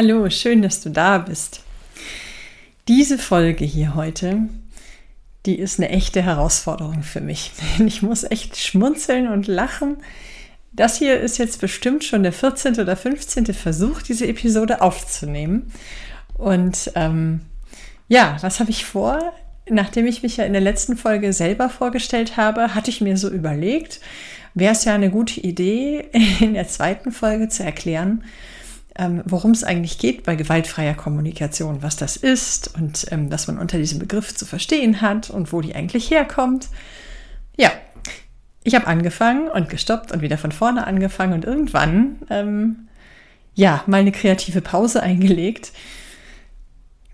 Hallo, schön, dass du da bist. Diese Folge hier heute, die ist eine echte Herausforderung für mich. Ich muss echt schmunzeln und lachen. Das hier ist jetzt bestimmt schon der 14. oder 15. Versuch, diese Episode aufzunehmen. Und ähm, ja, was habe ich vor? Nachdem ich mich ja in der letzten Folge selber vorgestellt habe, hatte ich mir so überlegt, wäre es ja eine gute Idee, in der zweiten Folge zu erklären, ähm, worum es eigentlich geht bei gewaltfreier Kommunikation, was das ist und ähm, was man unter diesem Begriff zu verstehen hat und wo die eigentlich herkommt. Ja, ich habe angefangen und gestoppt und wieder von vorne angefangen und irgendwann, ähm, ja, mal eine kreative Pause eingelegt.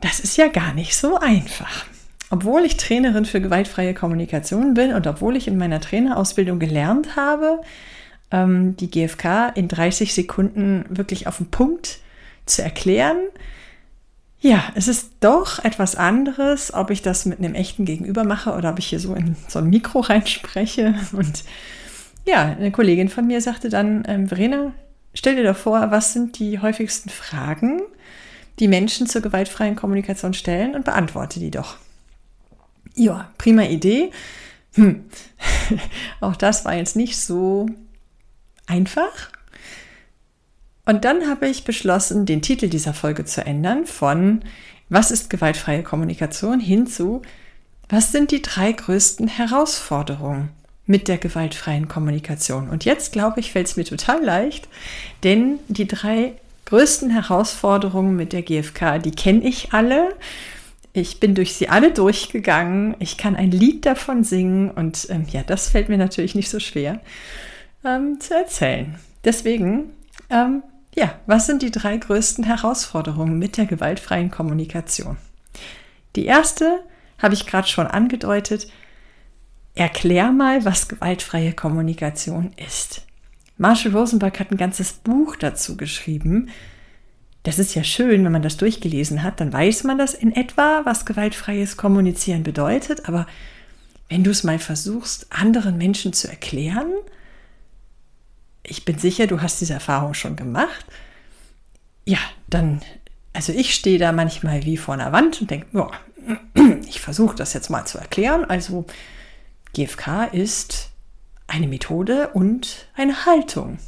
Das ist ja gar nicht so einfach. Obwohl ich Trainerin für gewaltfreie Kommunikation bin und obwohl ich in meiner Trainerausbildung gelernt habe, ähm, die GfK in 30 Sekunden wirklich auf den Punkt zu erklären. Ja, es ist doch etwas anderes, ob ich das mit einem echten Gegenüber mache oder ob ich hier so in so ein Mikro reinspreche. Und ja, eine Kollegin von mir sagte dann, ähm, Verena, stell dir doch vor, was sind die häufigsten Fragen, die Menschen zur gewaltfreien Kommunikation stellen und beantworte die doch. Ja, prima Idee. Hm. Auch das war jetzt nicht so einfach. Und dann habe ich beschlossen, den Titel dieser Folge zu ändern von Was ist gewaltfreie Kommunikation hin zu Was sind die drei größten Herausforderungen mit der gewaltfreien Kommunikation? Und jetzt glaube ich, fällt es mir total leicht, denn die drei größten Herausforderungen mit der GfK, die kenne ich alle. Ich bin durch sie alle durchgegangen. Ich kann ein Lied davon singen und ähm, ja, das fällt mir natürlich nicht so schwer ähm, zu erzählen. Deswegen, ähm, ja, was sind die drei größten Herausforderungen mit der gewaltfreien Kommunikation? Die erste habe ich gerade schon angedeutet. Erklär mal, was gewaltfreie Kommunikation ist. Marshall Rosenberg hat ein ganzes Buch dazu geschrieben. Das ist ja schön, wenn man das durchgelesen hat, dann weiß man das in etwa, was gewaltfreies Kommunizieren bedeutet. Aber wenn du es mal versuchst, anderen Menschen zu erklären, ich bin sicher, du hast diese Erfahrung schon gemacht. Ja, dann, also ich stehe da manchmal wie vor einer Wand und denke, ja, ich versuche das jetzt mal zu erklären. Also GFK ist eine Methode und eine Haltung.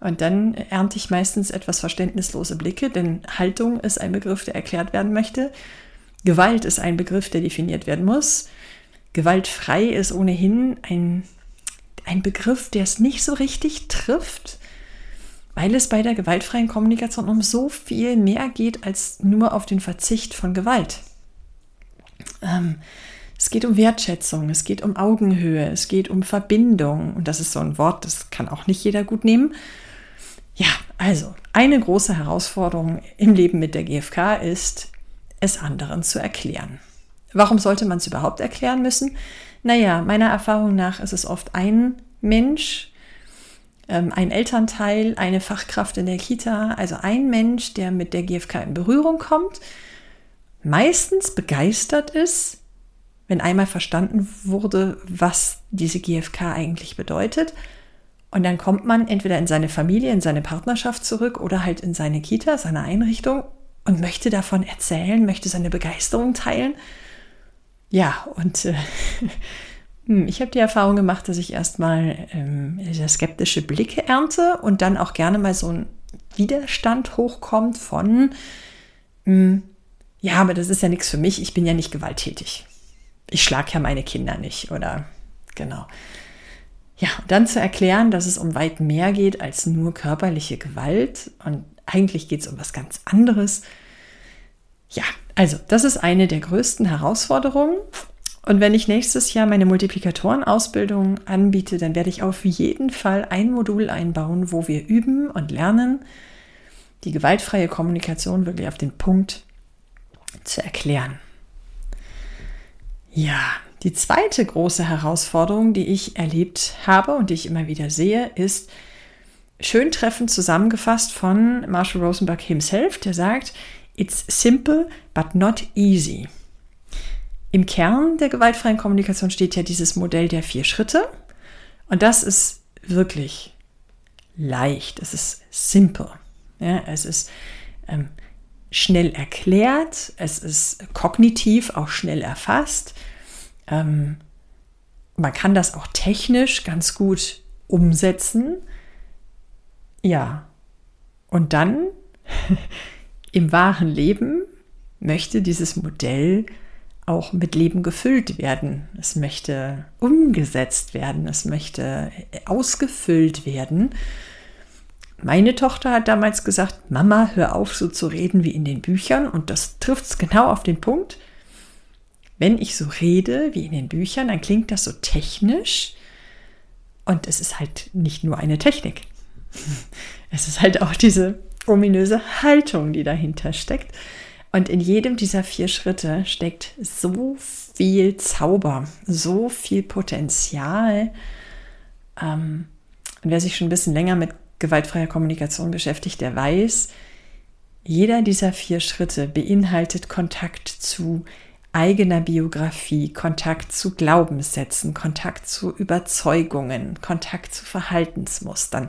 Und dann ernte ich meistens etwas verständnislose Blicke, denn Haltung ist ein Begriff, der erklärt werden möchte. Gewalt ist ein Begriff, der definiert werden muss. Gewaltfrei ist ohnehin ein ein Begriff, der es nicht so richtig trifft, weil es bei der gewaltfreien Kommunikation um so viel mehr geht als nur auf den Verzicht von Gewalt. Ähm, es geht um Wertschätzung, es geht um Augenhöhe, es geht um Verbindung. Und das ist so ein Wort, das kann auch nicht jeder gut nehmen. Ja, also eine große Herausforderung im Leben mit der GfK ist, es anderen zu erklären. Warum sollte man es überhaupt erklären müssen? Naja, meiner Erfahrung nach ist es oft ein Mensch, ähm, ein Elternteil, eine Fachkraft in der Kita, also ein Mensch, der mit der GfK in Berührung kommt, meistens begeistert ist, wenn einmal verstanden wurde, was diese GfK eigentlich bedeutet. Und dann kommt man entweder in seine Familie, in seine Partnerschaft zurück oder halt in seine Kita, seine Einrichtung und möchte davon erzählen, möchte seine Begeisterung teilen. Ja, und äh, hm, ich habe die Erfahrung gemacht, dass ich erstmal ähm, skeptische Blicke ernte und dann auch gerne mal so ein Widerstand hochkommt von, ähm, ja, aber das ist ja nichts für mich, ich bin ja nicht gewalttätig. Ich schlage ja meine Kinder nicht oder genau. Ja, und dann zu erklären, dass es um weit mehr geht als nur körperliche Gewalt und eigentlich geht es um was ganz anderes. Ja, also das ist eine der größten Herausforderungen. Und wenn ich nächstes Jahr meine Multiplikatorenausbildung anbiete, dann werde ich auf jeden Fall ein Modul einbauen, wo wir üben und lernen, die gewaltfreie Kommunikation wirklich auf den Punkt zu erklären. Ja, die zweite große Herausforderung, die ich erlebt habe und die ich immer wieder sehe, ist schön treffend zusammengefasst von Marshall Rosenberg himself, der sagt, It's simple but not easy. Im Kern der gewaltfreien Kommunikation steht ja dieses Modell der vier Schritte. Und das ist wirklich leicht. Es ist simple. Ja, es ist ähm, schnell erklärt. Es ist kognitiv auch schnell erfasst. Ähm, man kann das auch technisch ganz gut umsetzen. Ja. Und dann im wahren Leben möchte dieses Modell auch mit Leben gefüllt werden. Es möchte umgesetzt werden. Es möchte ausgefüllt werden. Meine Tochter hat damals gesagt, Mama, hör auf, so zu reden wie in den Büchern. Und das trifft es genau auf den Punkt. Wenn ich so rede wie in den Büchern, dann klingt das so technisch. Und es ist halt nicht nur eine Technik. Es ist halt auch diese ominöse Haltung, die dahinter steckt. Und in jedem dieser vier Schritte steckt so viel Zauber, so viel Potenzial. Ähm, und wer sich schon ein bisschen länger mit gewaltfreier Kommunikation beschäftigt, der weiß, jeder dieser vier Schritte beinhaltet Kontakt zu eigener Biografie, Kontakt zu Glaubenssätzen, Kontakt zu Überzeugungen, Kontakt zu Verhaltensmustern.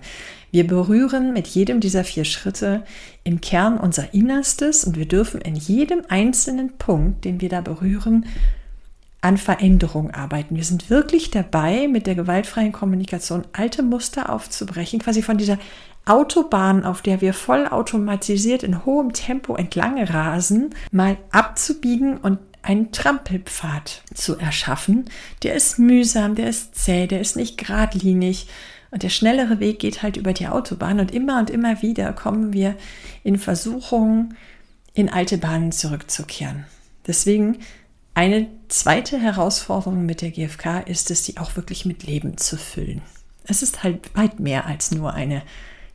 Wir berühren mit jedem dieser vier Schritte im Kern unser Innerstes und wir dürfen in jedem einzelnen Punkt, den wir da berühren, an Veränderung arbeiten. Wir sind wirklich dabei, mit der gewaltfreien Kommunikation alte Muster aufzubrechen, quasi von dieser Autobahn, auf der wir vollautomatisiert in hohem Tempo entlang rasen, mal abzubiegen und einen Trampelpfad zu erschaffen. Der ist mühsam, der ist zäh, der ist nicht geradlinig. Und der schnellere Weg geht halt über die Autobahn. Und immer und immer wieder kommen wir in Versuchungen, in alte Bahnen zurückzukehren. Deswegen eine zweite Herausforderung mit der GfK ist es, sie auch wirklich mit Leben zu füllen. Es ist halt weit mehr als nur eine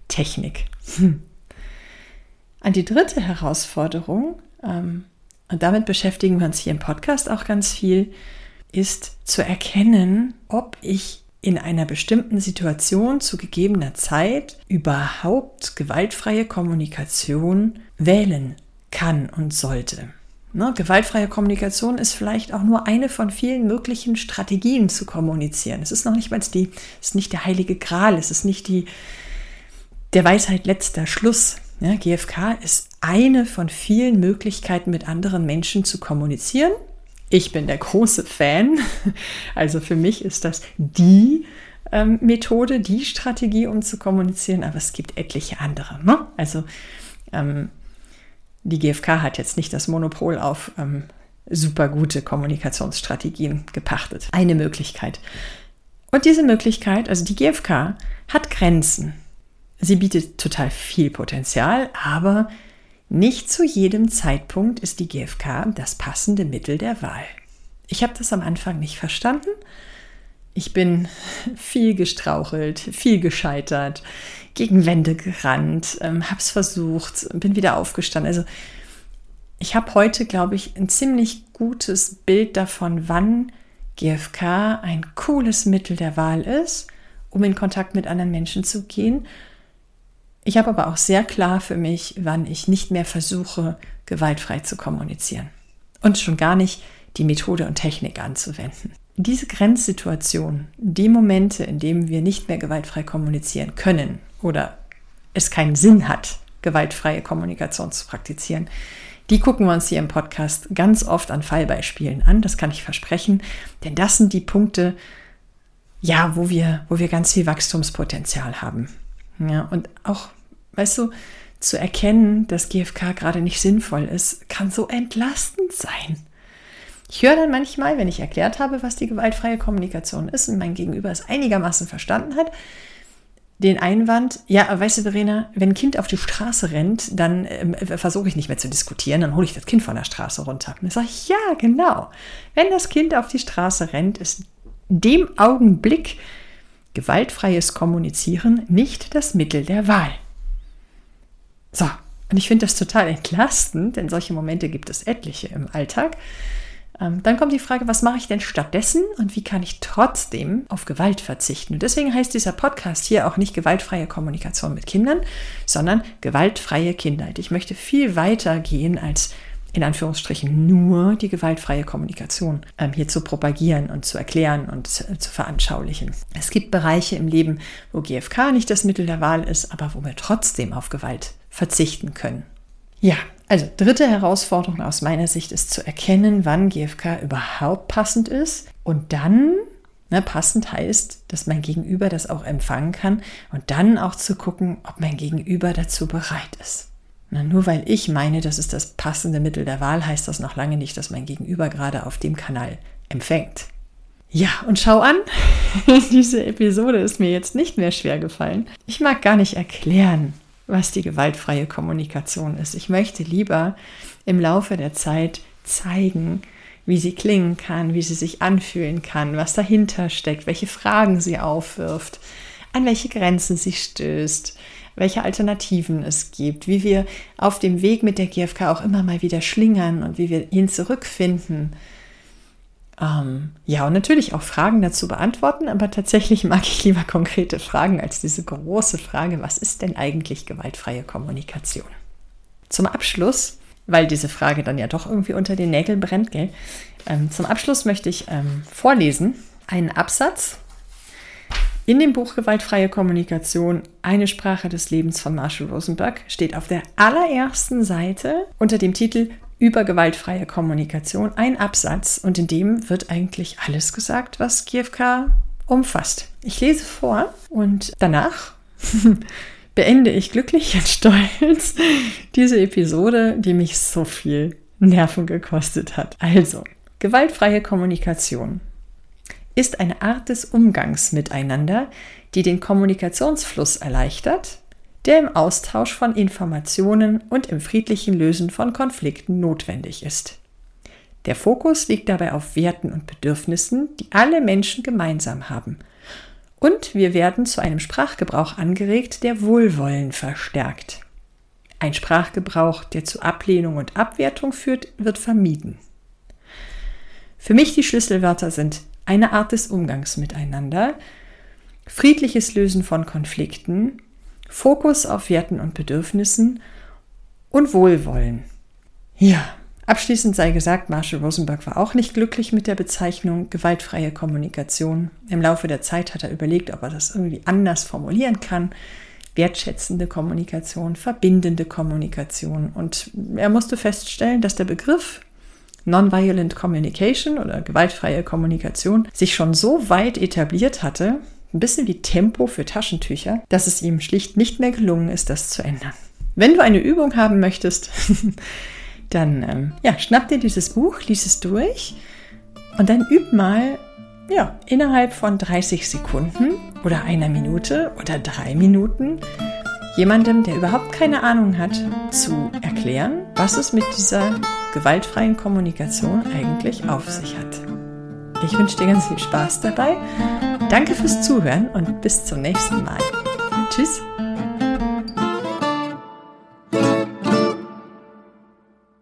Technik. Hm. An die dritte Herausforderung ähm, und damit beschäftigen wir uns hier im Podcast auch ganz viel, ist zu erkennen, ob ich in einer bestimmten Situation zu gegebener Zeit überhaupt gewaltfreie Kommunikation wählen kann und sollte. Ne, gewaltfreie Kommunikation ist vielleicht auch nur eine von vielen möglichen Strategien zu kommunizieren. Es ist noch nicht mal die, es ist nicht der heilige Gral, es ist nicht die, der Weisheit letzter Schluss. Ja, GFK ist eine von vielen Möglichkeiten, mit anderen Menschen zu kommunizieren. Ich bin der große Fan. Also für mich ist das die ähm, Methode, die Strategie, um zu kommunizieren, aber es gibt etliche andere. Ne? Also ähm, die GfK hat jetzt nicht das Monopol auf ähm, super gute Kommunikationsstrategien gepachtet. Eine Möglichkeit. Und diese Möglichkeit, also die GfK, hat Grenzen. Sie bietet total viel Potenzial, aber nicht zu jedem Zeitpunkt ist die GfK das passende Mittel der Wahl. Ich habe das am Anfang nicht verstanden. Ich bin viel gestrauchelt, viel gescheitert, gegen Wände gerannt, ähm, habe es versucht, bin wieder aufgestanden. Also ich habe heute, glaube ich, ein ziemlich gutes Bild davon, wann GfK ein cooles Mittel der Wahl ist, um in Kontakt mit anderen Menschen zu gehen ich habe aber auch sehr klar für mich, wann ich nicht mehr versuche, gewaltfrei zu kommunizieren. Und schon gar nicht die Methode und Technik anzuwenden. Diese Grenzsituation, die Momente, in denen wir nicht mehr gewaltfrei kommunizieren können oder es keinen Sinn hat, gewaltfreie Kommunikation zu praktizieren, die gucken wir uns hier im Podcast ganz oft an Fallbeispielen an, das kann ich versprechen, denn das sind die Punkte, ja, wo wir, wo wir ganz viel Wachstumspotenzial haben. Ja, und auch, weißt du, zu erkennen, dass GFK gerade nicht sinnvoll ist, kann so entlastend sein. Ich höre dann manchmal, wenn ich erklärt habe, was die gewaltfreie Kommunikation ist und mein Gegenüber es einigermaßen verstanden hat, den Einwand, ja, weißt du, Verena, wenn ein Kind auf die Straße rennt, dann äh, versuche ich nicht mehr zu diskutieren, dann hole ich das Kind von der Straße runter. Und ich sage, ja, genau. Wenn das Kind auf die Straße rennt, ist dem Augenblick gewaltfreies Kommunizieren nicht das Mittel der Wahl. So, und ich finde das total entlastend, denn solche Momente gibt es etliche im Alltag. Ähm, dann kommt die Frage, was mache ich denn stattdessen und wie kann ich trotzdem auf Gewalt verzichten? Und deswegen heißt dieser Podcast hier auch nicht gewaltfreie Kommunikation mit Kindern, sondern gewaltfreie Kindheit. Ich möchte viel weiter gehen als in Anführungsstrichen nur die gewaltfreie Kommunikation ähm, hier zu propagieren und zu erklären und zu, zu veranschaulichen. Es gibt Bereiche im Leben, wo GFK nicht das Mittel der Wahl ist, aber wo wir trotzdem auf Gewalt verzichten können. Ja, also dritte Herausforderung aus meiner Sicht ist zu erkennen, wann GFK überhaupt passend ist und dann Ne, passend heißt, dass mein Gegenüber das auch empfangen kann und dann auch zu gucken, ob mein Gegenüber dazu bereit ist. Na, nur weil ich meine, das ist das passende Mittel der Wahl, heißt das noch lange nicht, dass mein Gegenüber gerade auf dem Kanal empfängt. Ja, und schau an, diese Episode ist mir jetzt nicht mehr schwer gefallen. Ich mag gar nicht erklären, was die gewaltfreie Kommunikation ist. Ich möchte lieber im Laufe der Zeit zeigen, wie sie klingen kann, wie sie sich anfühlen kann, was dahinter steckt, welche Fragen sie aufwirft, an welche Grenzen sie stößt, welche Alternativen es gibt, wie wir auf dem Weg mit der GfK auch immer mal wieder schlingern und wie wir ihn zurückfinden. Ähm, ja, und natürlich auch Fragen dazu beantworten, aber tatsächlich mag ich lieber konkrete Fragen als diese große Frage, was ist denn eigentlich gewaltfreie Kommunikation? Zum Abschluss, weil diese Frage dann ja doch irgendwie unter den Nägeln brennt, gell? Ähm, zum Abschluss möchte ich ähm, vorlesen einen Absatz in dem Buch Gewaltfreie Kommunikation, eine Sprache des Lebens von Marshall Rosenberg, steht auf der allerersten Seite unter dem Titel über gewaltfreie Kommunikation ein Absatz und in dem wird eigentlich alles gesagt, was GFK umfasst. Ich lese vor und danach beende ich glücklich und stolz diese Episode, die mich so viel Nerven gekostet hat. Also, gewaltfreie Kommunikation ist eine Art des Umgangs miteinander, die den Kommunikationsfluss erleichtert der im Austausch von Informationen und im friedlichen Lösen von Konflikten notwendig ist. Der Fokus liegt dabei auf Werten und Bedürfnissen, die alle Menschen gemeinsam haben. Und wir werden zu einem Sprachgebrauch angeregt, der Wohlwollen verstärkt. Ein Sprachgebrauch, der zu Ablehnung und Abwertung führt, wird vermieden. Für mich die Schlüsselwörter sind eine Art des Umgangs miteinander, friedliches Lösen von Konflikten, Fokus auf Werten und Bedürfnissen und Wohlwollen. Ja, abschließend sei gesagt, Marshall Rosenberg war auch nicht glücklich mit der Bezeichnung gewaltfreie Kommunikation. Im Laufe der Zeit hat er überlegt, ob er das irgendwie anders formulieren kann. Wertschätzende Kommunikation, verbindende Kommunikation. Und er musste feststellen, dass der Begriff Nonviolent Communication oder gewaltfreie Kommunikation sich schon so weit etabliert hatte, ein bisschen wie Tempo für Taschentücher, dass es ihm schlicht nicht mehr gelungen ist, das zu ändern. Wenn du eine Übung haben möchtest, dann ähm, ja, schnapp dir dieses Buch, lies es durch und dann üb mal ja, innerhalb von 30 Sekunden oder einer Minute oder drei Minuten jemandem, der überhaupt keine Ahnung hat, zu erklären, was es mit dieser gewaltfreien Kommunikation eigentlich auf sich hat. Ich wünsche dir ganz viel Spaß dabei Danke fürs Zuhören und bis zum nächsten Mal. Tschüss.